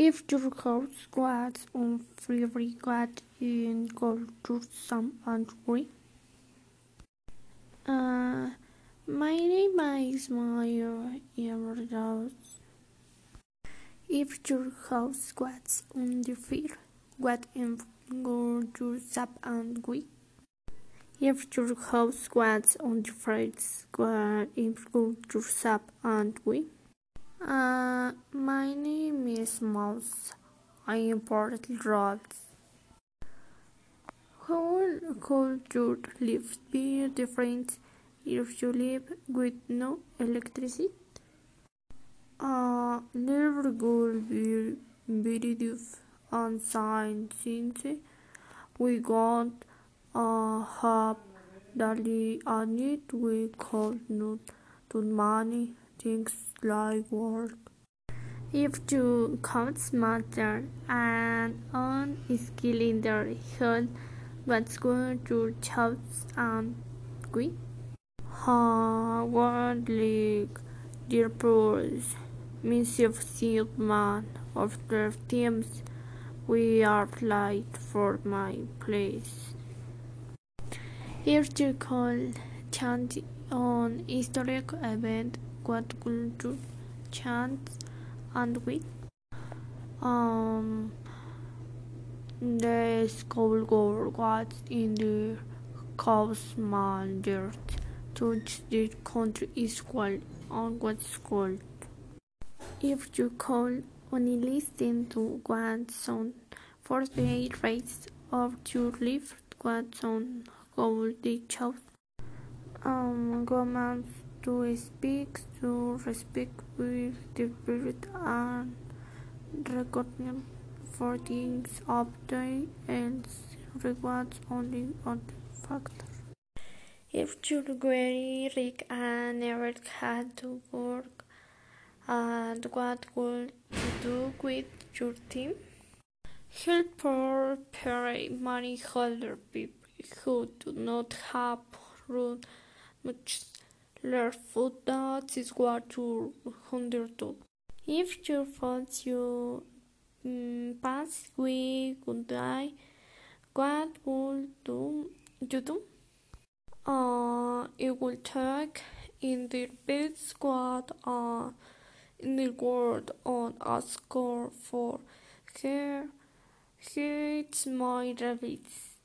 If your house was on fire, what in culture some angry? Uh, my name is Maya Emerald. If your house was on the fire, what in culture some angry? If your house was on the fire, what in culture some angry? Uh, my name is Mouse. I import drugs. How could your life be different if you live with no electricity? Uh, life would be very different since we don't uh, have daily need we could not do many things like work. If you counts matter and on skill in their head, what's going to choose and what like their pros, missive sealed man of their teams, we are light for my place. If you call chant on historic event, what could you chant and with? Um, the school girl was in the Cosman to the country is called on what's called. If you call only listen to one song for the rest of your life, what song would they choose? Um, commands to speak, to respect with the spirit and recognition for things of day and rewards only on the factor. If you're very rich and never had to work, and what would you do with your team? Help poor, poor money holder people who do not have room much food that is what you undertook. If your faults you mm, pass we could die, what would do you do? Uh, it will take in the best squad uh, in the world on a score for here. Here's my rabbits.